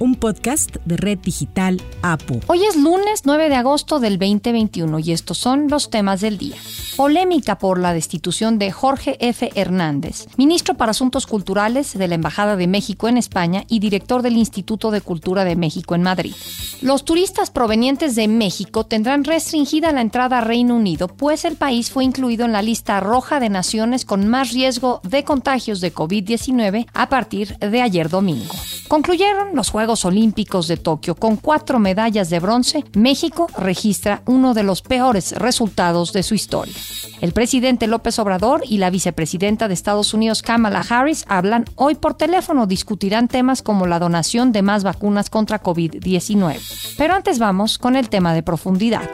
un podcast de Red Digital APU. Hoy es lunes 9 de agosto del 2021 y estos son los temas del día. Polémica por la destitución de Jorge F. Hernández, ministro para Asuntos Culturales de la Embajada de México en España y director del Instituto de Cultura de México en Madrid. Los turistas provenientes de México tendrán restringida la entrada a Reino Unido, pues el país fue incluido en la lista roja de naciones con más riesgo de contagios de COVID-19 a partir de ayer domingo. Concluyeron los Juegos Olímpicos de Tokio con cuatro medallas de bronce. México registra uno de los peores resultados de su historia. El presidente López Obrador y la vicepresidenta de Estados Unidos Kamala Harris hablan hoy por teléfono. Discutirán temas como la donación de más vacunas contra COVID-19. Pero antes vamos con el tema de profundidad.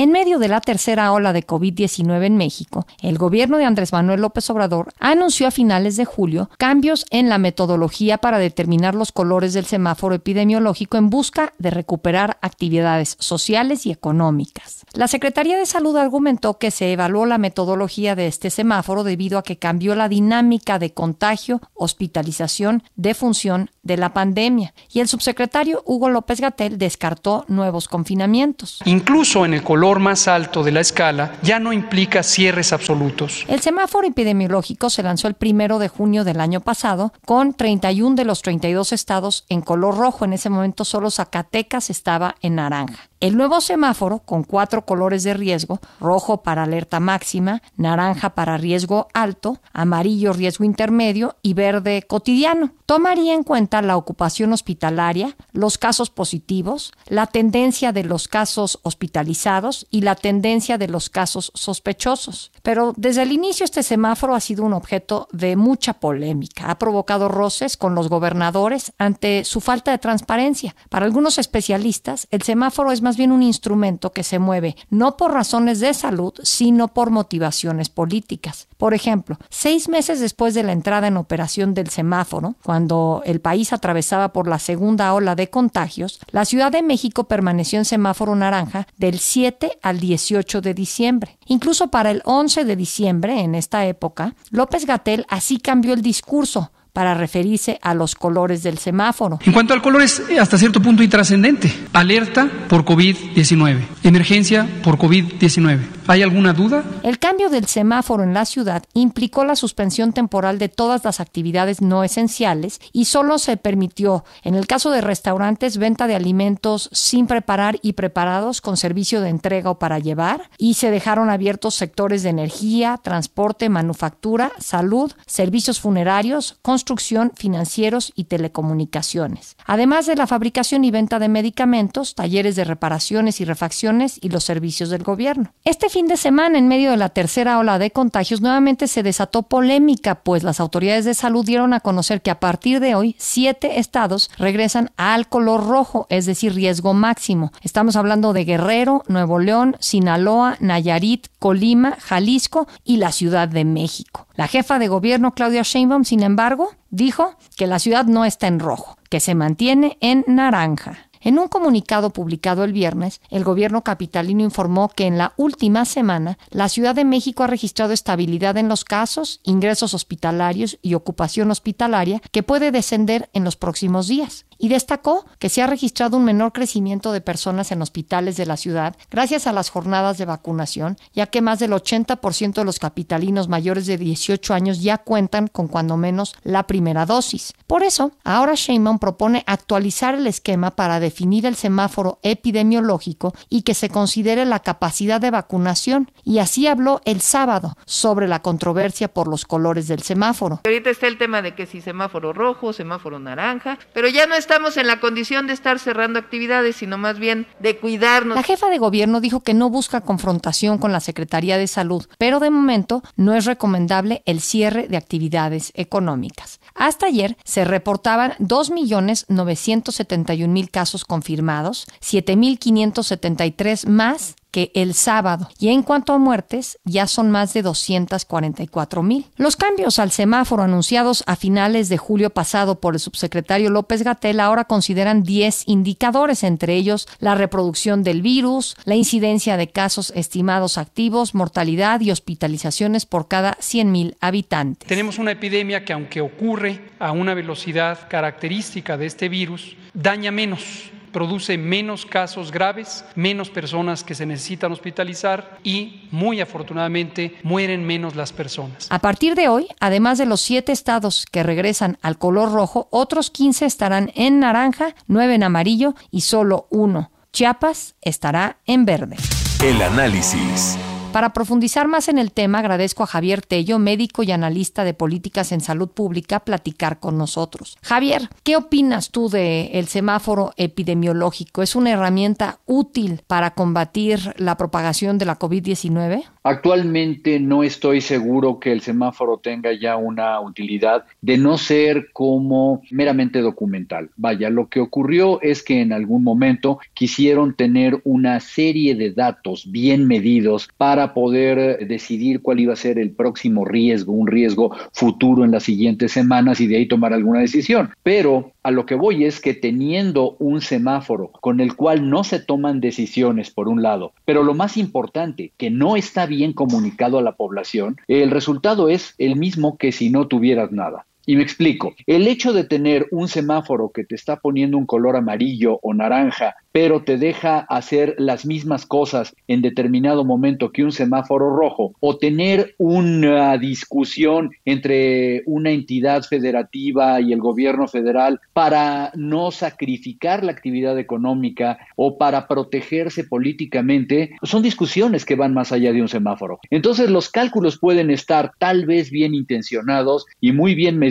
En medio de la tercera ola de COVID-19 en México, el gobierno de Andrés Manuel López Obrador anunció a finales de julio cambios en la metodología para determinar los colores del semáforo epidemiológico en busca de recuperar actividades sociales y económicas. La Secretaría de Salud argumentó que se evaluó la metodología de este semáforo debido a que cambió la dinámica de contagio, hospitalización, defunción de la pandemia, y el subsecretario Hugo López Gatel descartó nuevos confinamientos. Incluso en el color más alto de la escala ya no implica cierres absolutos. El semáforo epidemiológico se lanzó el primero de junio del año pasado con 31 de los 32 estados en color rojo. En ese momento solo Zacatecas estaba en naranja. El nuevo semáforo, con cuatro colores de riesgo, rojo para alerta máxima, naranja para riesgo alto, amarillo riesgo intermedio y verde cotidiano, tomaría en cuenta la ocupación hospitalaria, los casos positivos, la tendencia de los casos hospitalizados y la tendencia de los casos sospechosos. Pero desde el inicio este semáforo ha sido un objeto de mucha polémica. Ha provocado roces con los gobernadores ante su falta de transparencia. Para algunos especialistas, el semáforo es más bien un instrumento que se mueve no por razones de salud, sino por motivaciones políticas. Por ejemplo, seis meses después de la entrada en operación del semáforo, cuando el país atravesaba por la segunda ola de contagios, la Ciudad de México permaneció en semáforo naranja del 7 al 18 de diciembre. Incluso para el 11 de diciembre, en esta época, López Gatel así cambió el discurso para referirse a los colores del semáforo. En cuanto al color es hasta cierto punto intrascendente. Alerta por COVID-19. Emergencia por COVID-19. ¿Hay alguna duda? El cambio del semáforo en la ciudad implicó la suspensión temporal de todas las actividades no esenciales y solo se permitió, en el caso de restaurantes, venta de alimentos sin preparar y preparados con servicio de entrega o para llevar y se dejaron abiertos sectores de energía, transporte, manufactura, salud, servicios funerarios, construcción, financieros y telecomunicaciones. Además de la fabricación y venta de medicamentos, talleres de reparaciones y refacciones y los servicios del gobierno. Este fin de semana, en medio de la tercera ola de contagios, nuevamente se desató polémica, pues las autoridades de salud dieron a conocer que a partir de hoy, siete estados regresan al color rojo, es decir, riesgo máximo. Estamos hablando de Guerrero, Nuevo León, Sinaloa, Nayarit, Colima, Jalisco y la Ciudad de México. La jefa de gobierno, Claudia Sheinbaum, sin embargo, dijo que la ciudad no está en rojo, que se mantiene en naranja. En un comunicado publicado el viernes, el gobierno capitalino informó que en la última semana la Ciudad de México ha registrado estabilidad en los casos, ingresos hospitalarios y ocupación hospitalaria que puede descender en los próximos días y destacó que se ha registrado un menor crecimiento de personas en hospitales de la ciudad gracias a las jornadas de vacunación, ya que más del 80% de los capitalinos mayores de 18 años ya cuentan con cuando menos la primera dosis. Por eso, ahora Sheinbaum propone actualizar el esquema para definir el semáforo epidemiológico y que se considere la capacidad de vacunación, y así habló el sábado sobre la controversia por los colores del semáforo. Ahorita está el tema de que si semáforo rojo, semáforo naranja, pero ya no estamos en la condición de estar cerrando actividades, sino más bien de cuidarnos. La jefa de gobierno dijo que no busca confrontación con la Secretaría de Salud, pero de momento no es recomendable el cierre de actividades económicas. Hasta ayer se reportaban 2.971.000 casos confirmados, 7.573 más que el sábado. Y en cuanto a muertes, ya son más de 244 mil. Los cambios al semáforo anunciados a finales de julio pasado por el subsecretario López Gatel ahora consideran 10 indicadores, entre ellos la reproducción del virus, la incidencia de casos estimados activos, mortalidad y hospitalizaciones por cada 100 mil habitantes. Tenemos una epidemia que aunque ocurre a una velocidad característica de este virus, daña menos produce menos casos graves, menos personas que se necesitan hospitalizar y, muy afortunadamente, mueren menos las personas. A partir de hoy, además de los siete estados que regresan al color rojo, otros 15 estarán en naranja, nueve en amarillo y solo uno. Chiapas estará en verde. El análisis. Para profundizar más en el tema, agradezco a Javier Tello, médico y analista de políticas en salud pública, platicar con nosotros. Javier, ¿qué opinas tú del el semáforo epidemiológico? ¿Es una herramienta útil para combatir la propagación de la COVID-19? Actualmente no estoy seguro que el semáforo tenga ya una utilidad de no ser como meramente documental. Vaya, lo que ocurrió es que en algún momento quisieron tener una serie de datos bien medidos para para poder decidir cuál iba a ser el próximo riesgo, un riesgo futuro en las siguientes semanas y de ahí tomar alguna decisión. Pero a lo que voy es que teniendo un semáforo con el cual no se toman decisiones, por un lado, pero lo más importante, que no está bien comunicado a la población, el resultado es el mismo que si no tuvieras nada. Y me explico, el hecho de tener un semáforo que te está poniendo un color amarillo o naranja pero te deja hacer las mismas cosas en determinado momento que un semáforo rojo, o tener una discusión entre una entidad federativa y el gobierno federal para no sacrificar la actividad económica o para protegerse políticamente, son discusiones que van más allá de un semáforo. Entonces los cálculos pueden estar tal vez bien intencionados y muy bien medidos,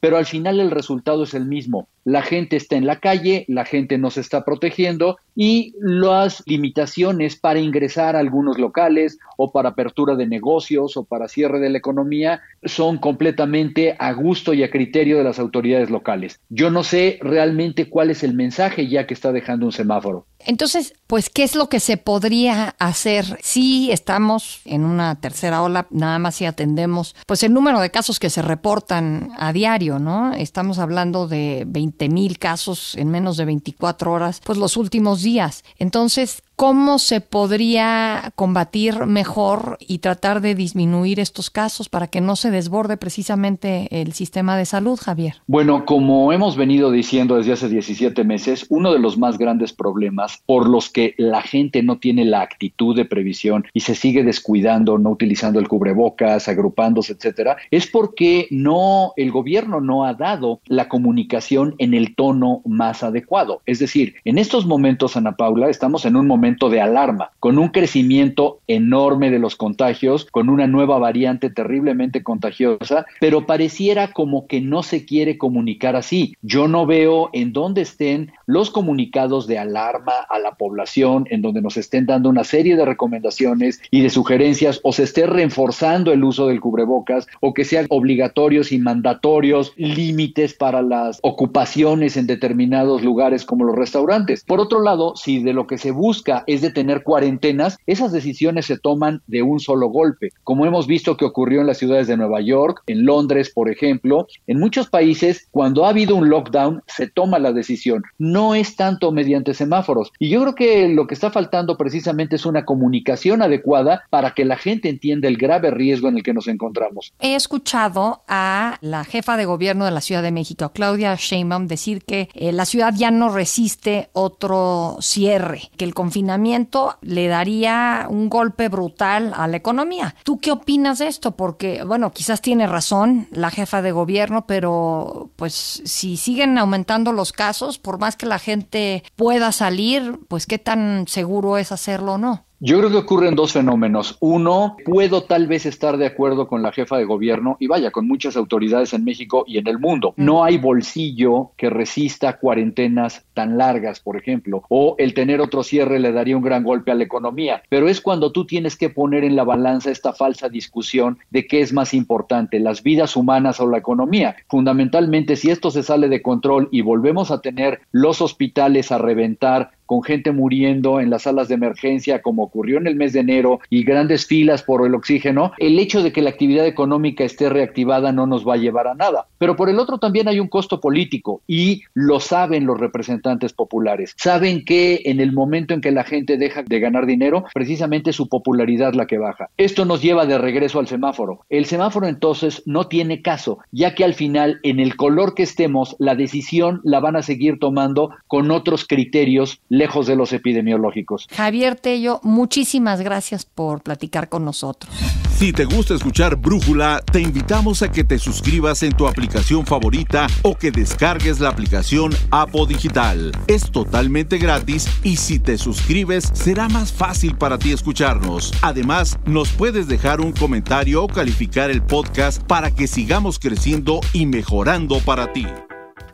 pero al final el resultado es el mismo la gente está en la calle, la gente no se está protegiendo y las limitaciones para ingresar a algunos locales o para apertura de negocios o para cierre de la economía son completamente a gusto y a criterio de las autoridades locales. Yo no sé realmente cuál es el mensaje ya que está dejando un semáforo. Entonces, pues, ¿qué es lo que se podría hacer si estamos en una tercera ola, nada más si atendemos, pues, el número de casos que se reportan a diario, ¿no? Estamos hablando de 20 mil casos en menos de 24 horas, pues, los últimos días. Entonces, ¿Cómo se podría combatir mejor y tratar de disminuir estos casos para que no se desborde precisamente el sistema de salud, Javier? Bueno, como hemos venido diciendo desde hace 17 meses, uno de los más grandes problemas por los que la gente no tiene la actitud de previsión y se sigue descuidando, no utilizando el cubrebocas, agrupándose, etcétera, es porque no el gobierno no ha dado la comunicación en el tono más adecuado. Es decir, en estos momentos, Ana Paula, estamos en un momento de alarma, con un crecimiento enorme de los contagios, con una nueva variante terriblemente contagiosa, pero pareciera como que no se quiere comunicar así. Yo no veo en dónde estén los comunicados de alarma a la población, en donde nos estén dando una serie de recomendaciones y de sugerencias, o se esté reforzando el uso del cubrebocas, o que sean obligatorios y mandatorios límites para las ocupaciones en determinados lugares como los restaurantes. Por otro lado, si de lo que se busca es de tener cuarentenas, esas decisiones se toman de un solo golpe, como hemos visto que ocurrió en las ciudades de Nueva York, en Londres, por ejemplo. En muchos países, cuando ha habido un lockdown, se toma la decisión. No es tanto mediante semáforos. Y yo creo que lo que está faltando precisamente es una comunicación adecuada para que la gente entienda el grave riesgo en el que nos encontramos. He escuchado a la jefa de gobierno de la Ciudad de México, Claudia Sheinbaum, decir que eh, la ciudad ya no resiste otro cierre, que el confinamiento le daría un golpe brutal a la economía. ¿Tú qué opinas de esto? Porque, bueno, quizás tiene razón la jefa de gobierno, pero pues si siguen aumentando los casos, por más que la gente pueda salir, pues qué tan seguro es hacerlo o no. Yo creo que ocurren dos fenómenos. Uno, puedo tal vez estar de acuerdo con la jefa de gobierno y vaya, con muchas autoridades en México y en el mundo. No hay bolsillo que resista cuarentenas tan largas, por ejemplo, o el tener otro cierre le daría un gran golpe a la economía. Pero es cuando tú tienes que poner en la balanza esta falsa discusión de qué es más importante, las vidas humanas o la economía. Fundamentalmente, si esto se sale de control y volvemos a tener los hospitales a reventar con gente muriendo en las salas de emergencia, como ocurrió en el mes de enero, y grandes filas por el oxígeno, el hecho de que la actividad económica esté reactivada no nos va a llevar a nada. Pero por el otro también hay un costo político y lo saben los representantes populares. Saben que en el momento en que la gente deja de ganar dinero, precisamente su popularidad la que baja. Esto nos lleva de regreso al semáforo. El semáforo entonces no tiene caso, ya que al final en el color que estemos, la decisión la van a seguir tomando con otros criterios lejos de los epidemiológicos. Javier Tello, muchísimas gracias por platicar con nosotros. Si te gusta escuchar Brújula, te invitamos a que te suscribas en tu aplicación favorita o que descargues la aplicación Apo Digital. Es totalmente gratis y si te suscribes será más fácil para ti escucharnos. Además, nos puedes dejar un comentario o calificar el podcast para que sigamos creciendo y mejorando para ti.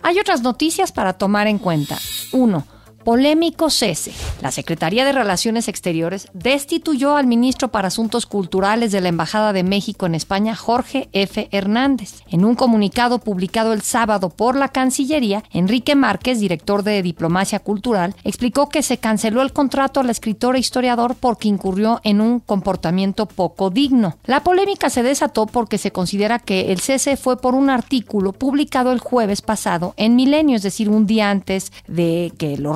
Hay otras noticias para tomar en cuenta. 1. Polémico cese. La Secretaría de Relaciones Exteriores destituyó al ministro para Asuntos Culturales de la Embajada de México en España, Jorge F. Hernández. En un comunicado publicado el sábado por la Cancillería, Enrique Márquez, director de Diplomacia Cultural, explicó que se canceló el contrato al escritor e historiador porque incurrió en un comportamiento poco digno. La polémica se desató porque se considera que el cese fue por un artículo publicado el jueves pasado en Milenio, es decir, un día antes de que lo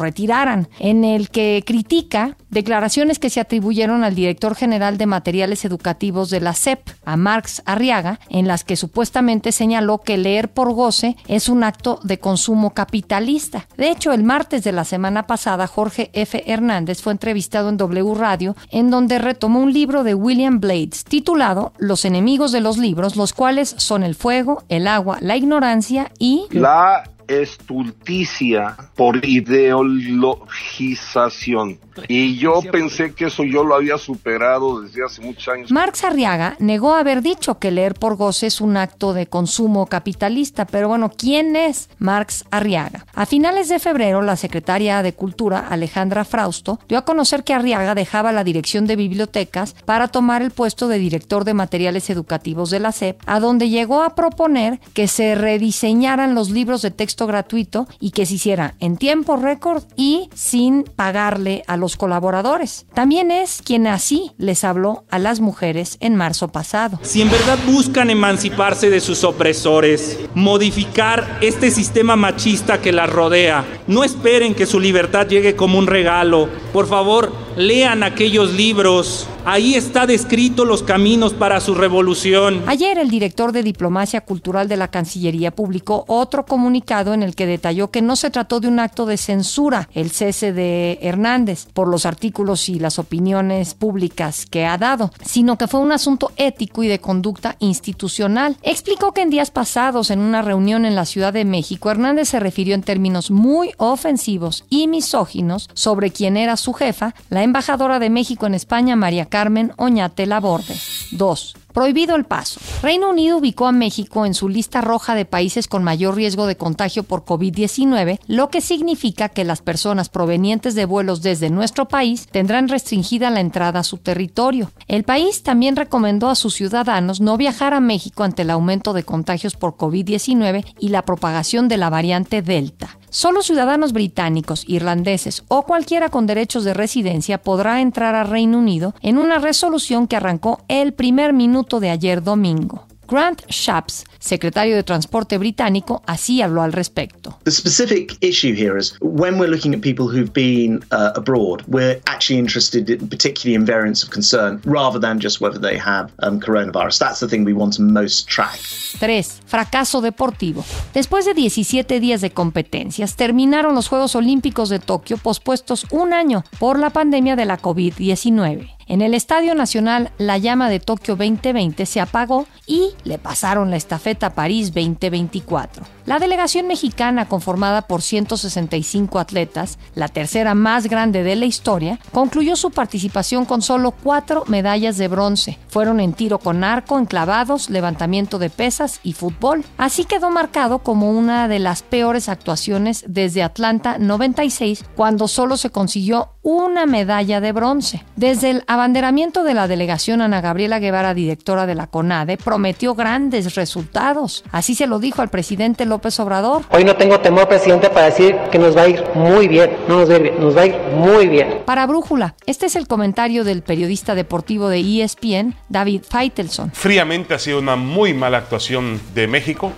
en el que critica declaraciones que se atribuyeron al director general de materiales educativos de la SEP, a Marx Arriaga, en las que supuestamente señaló que leer por goce es un acto de consumo capitalista. De hecho, el martes de la semana pasada, Jorge F. Hernández fue entrevistado en W Radio, en donde retomó un libro de William Blades titulado Los enemigos de los libros, los cuales son el fuego, el agua, la ignorancia y... La estulticia por ideologización. Y yo pensé que eso yo lo había superado desde hace muchos años. Marx Arriaga negó haber dicho que leer por goce es un acto de consumo capitalista, pero bueno, ¿quién es Marx Arriaga? A finales de febrero, la secretaria de Cultura, Alejandra Frausto, dio a conocer que Arriaga dejaba la dirección de bibliotecas para tomar el puesto de director de materiales educativos de la SEP, a donde llegó a proponer que se rediseñaran los libros de texto gratuito y que se hiciera en tiempo récord y sin pagarle a los colaboradores. También es quien así les habló a las mujeres en marzo pasado. Si en verdad buscan emanciparse de sus opresores, modificar este sistema machista que las rodea, no esperen que su libertad llegue como un regalo. Por favor, lean aquellos libros. Ahí está descrito los caminos para su revolución. Ayer el director de Diplomacia Cultural de la Cancillería publicó otro comunicado en el que detalló que no se trató de un acto de censura, el cese de Hernández, por los artículos y las opiniones públicas que ha dado, sino que fue un asunto ético y de conducta institucional. Explicó que en días pasados, en una reunión en la Ciudad de México, Hernández se refirió en términos muy ofensivos y misóginos sobre quién era su jefa, la embajadora de México en España, María Carmen Oñate Laborde. 2. Prohibido el paso. Reino Unido ubicó a México en su lista roja de países con mayor riesgo de contagio por COVID-19, lo que significa que las personas provenientes de vuelos desde nuestro país tendrán restringida la entrada a su territorio. El país también recomendó a sus ciudadanos no viajar a México ante el aumento de contagios por COVID-19 y la propagación de la variante Delta. Solo ciudadanos británicos, irlandeses o cualquiera con derechos de residencia podrá entrar a Reino Unido en una resolución que arrancó el primer minuto de ayer domingo. Grant Shapps, secretario de Transporte británico, así habló al respecto. The specific issue here is when we're looking at people who've been uh, abroad, we're actually interested in, particularly in variants of concern rather than just whether they have um, coronavirus. That's the thing we want to most track. 3. Fracaso deportivo. Después de 17 días de competencias, terminaron los Juegos Olímpicos de Tokio pospuestos un año por la pandemia de la COVID-19. En el Estadio Nacional, la llama de Tokio 2020 se apagó y le pasaron la estafeta a París 2024. La delegación mexicana, conformada por 165 atletas, la tercera más grande de la historia, concluyó su participación con solo cuatro medallas de bronce. Fueron en tiro con arco, enclavados, levantamiento de pesas y fútbol. Así quedó marcado como una de las peores actuaciones desde Atlanta 96, cuando solo se consiguió una medalla de bronce. Desde el abanderamiento de la delegación, Ana Gabriela Guevara, directora de la CONADE, prometió grandes resultados. Así se lo dijo al presidente López Obrador. Hoy no tengo temor, presidente, para decir que nos va a ir muy bien. No nos va a ir bien, nos va a ir muy bien. Para Brújula, este es el comentario del periodista deportivo de ESPN, David Feitelson. Fríamente ha sido una muy mala actuación de México.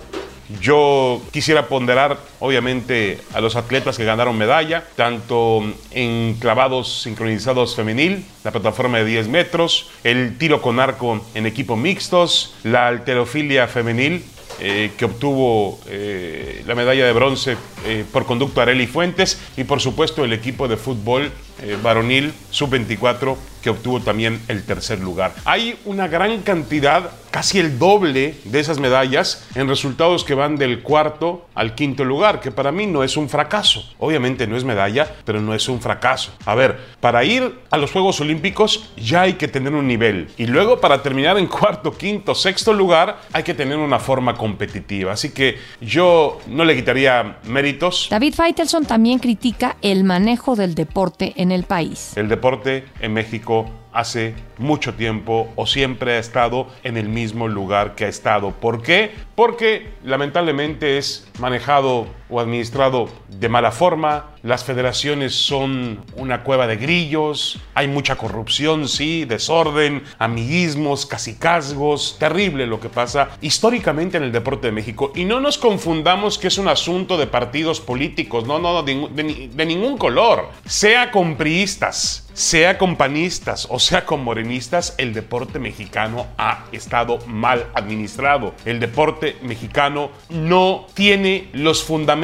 Yo quisiera ponderar, obviamente, a los atletas que ganaron medalla, tanto en clavados sincronizados femenil, la plataforma de 10 metros, el tiro con arco en equipo mixtos, la alterofilia femenil, eh, que obtuvo eh, la medalla de bronce eh, por conducto Areli Fuentes y por supuesto el equipo de fútbol varonil sub-24 que obtuvo también el tercer lugar. Hay una gran cantidad, casi el doble de esas medallas en resultados que van del cuarto al quinto lugar, que para mí no es un fracaso. Obviamente no es medalla, pero no es un fracaso. A ver, para ir a los Juegos Olímpicos ya hay que tener un nivel y luego para terminar en cuarto, quinto, sexto lugar hay que tener una forma competitiva. Así que yo no le quitaría méritos. David Feitelson también critica el manejo del deporte en el país. El deporte en México hace mucho tiempo o siempre ha estado en el mismo lugar que ha estado. ¿Por qué? Porque lamentablemente es manejado o administrado de mala forma, las federaciones son una cueva de grillos, hay mucha corrupción, sí, desorden, amiguismos, casicazgos, terrible lo que pasa históricamente en el deporte de México. Y no nos confundamos que es un asunto de partidos políticos, no, no, de, de ningún color, sea con priistas, sea con panistas o sea con morenistas, el deporte mexicano ha estado mal administrado. El deporte mexicano no tiene los fundamentos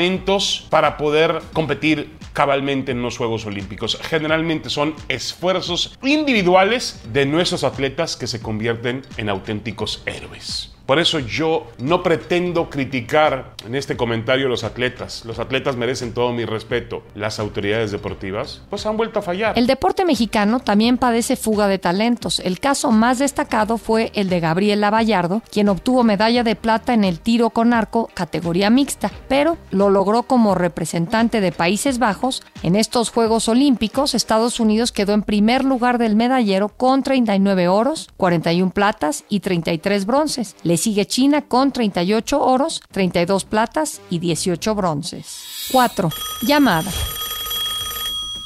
para poder competir cabalmente en los Juegos Olímpicos. Generalmente son esfuerzos individuales de nuestros atletas que se convierten en auténticos héroes. Por eso yo no pretendo criticar en este comentario a los atletas. Los atletas merecen todo mi respeto. Las autoridades deportivas pues han vuelto a fallar. El deporte mexicano también padece fuga de talentos. El caso más destacado fue el de Gabriela Vallardo, quien obtuvo medalla de plata en el tiro con arco categoría mixta, pero lo logró como representante de Países Bajos. En estos Juegos Olímpicos, Estados Unidos quedó en primer lugar del medallero con 39 oros, 41 platas y 33 bronces. Sigue China con 38 oros, 32 platas y 18 bronces. 4. Llamada.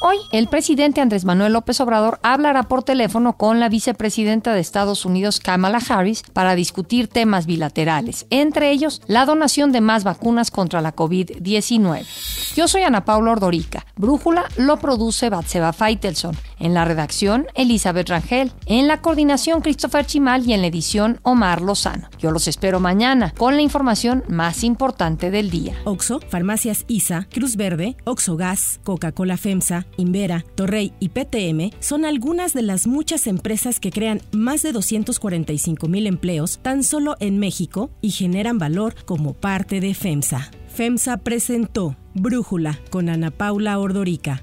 Hoy, el presidente Andrés Manuel López Obrador hablará por teléfono con la vicepresidenta de Estados Unidos, Kamala Harris, para discutir temas bilaterales, entre ellos la donación de más vacunas contra la COVID-19. Yo soy Ana Paula Ordorica. Brújula lo produce Batseba Feitelson. En la redacción, Elizabeth Rangel. En la coordinación, Christopher Chimal y en la edición, Omar Lozano. Yo los espero mañana con la información más importante del día. Oxo, Farmacias ISA, Cruz Verde, Oxo Gas, Coca-Cola FEMSA, Invera, Torrey y PTM son algunas de las muchas empresas que crean más de 245 mil empleos tan solo en México y generan valor como parte de FEMSA. FEMSA presentó Brújula con Ana Paula Ordorica,